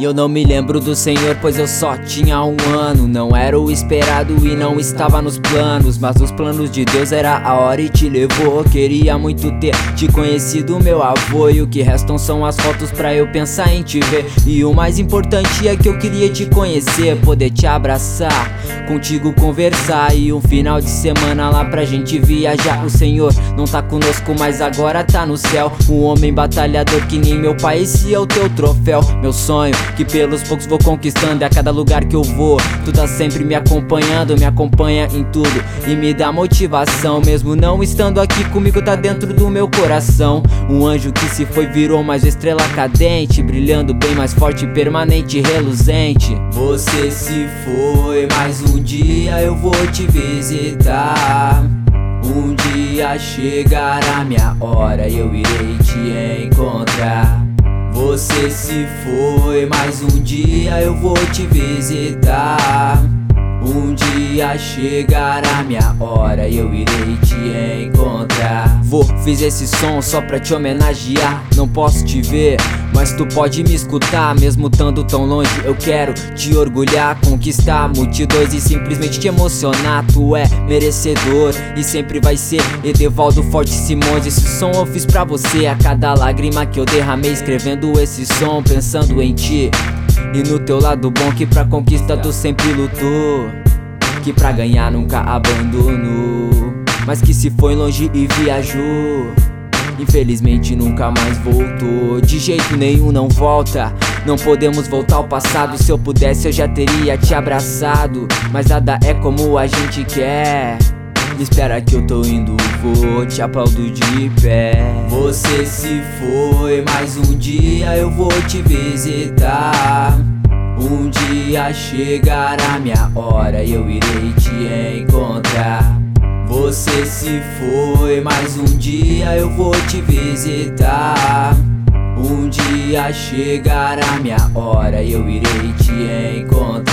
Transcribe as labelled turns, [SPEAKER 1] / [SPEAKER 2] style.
[SPEAKER 1] E eu não me lembro do Senhor, pois eu só tinha um ano. Não era o esperado e não estava nos planos. Mas os planos de Deus era a hora e te levou. Queria muito ter te conhecido, meu avô. E o que restam são as fotos pra eu pensar em te ver. E o mais importante é que eu queria te conhecer, poder te abraçar, contigo conversar. E um final de semana lá pra gente viajar. O Senhor não tá conosco, mas agora tá no céu. Um homem batalhador que nem meu pai, esse é o teu troféu. Meu sonho que pelos poucos vou conquistando. E a cada lugar que eu vou, tu tá sempre me acompanhando, me acompanha em tudo e me dá motivação. Mesmo não estando aqui comigo, tá dentro do meu coração. Um anjo que se foi virou mais estrela cadente, brilhando bem mais forte, permanente, reluzente. Você se foi, mas um dia eu vou te visitar. Um dia chegará minha hora e eu irei te encontrar. Você se foi, mas um dia eu vou te visitar. Um dia chegará minha hora e eu irei te encontrar. Vou, fiz esse som só pra te homenagear. Não posso te ver, mas tu pode me escutar. Mesmo estando tão longe, eu quero te orgulhar, conquistar multidões e simplesmente te emocionar. Tu é merecedor e sempre vai ser Edevaldo Forte Simões. Esse som eu fiz pra você. A cada lágrima que eu derramei escrevendo esse som, pensando em ti. E no teu lado bom que pra conquista tu sempre lutou. Que pra ganhar nunca abandonou. Mas que se foi longe e viajou Infelizmente nunca mais voltou. De jeito nenhum não volta. Não podemos voltar ao passado. Se eu pudesse eu já teria te abraçado. Mas nada é como a gente quer Espera que eu tô indo, vou te aplaudo de pé. Você se foi, mas um dia eu vou te visitar. Um dia chegará minha hora e eu irei te encontrar. Você se foi, mas um dia eu vou te visitar. Um dia chegará minha hora e eu irei te encontrar.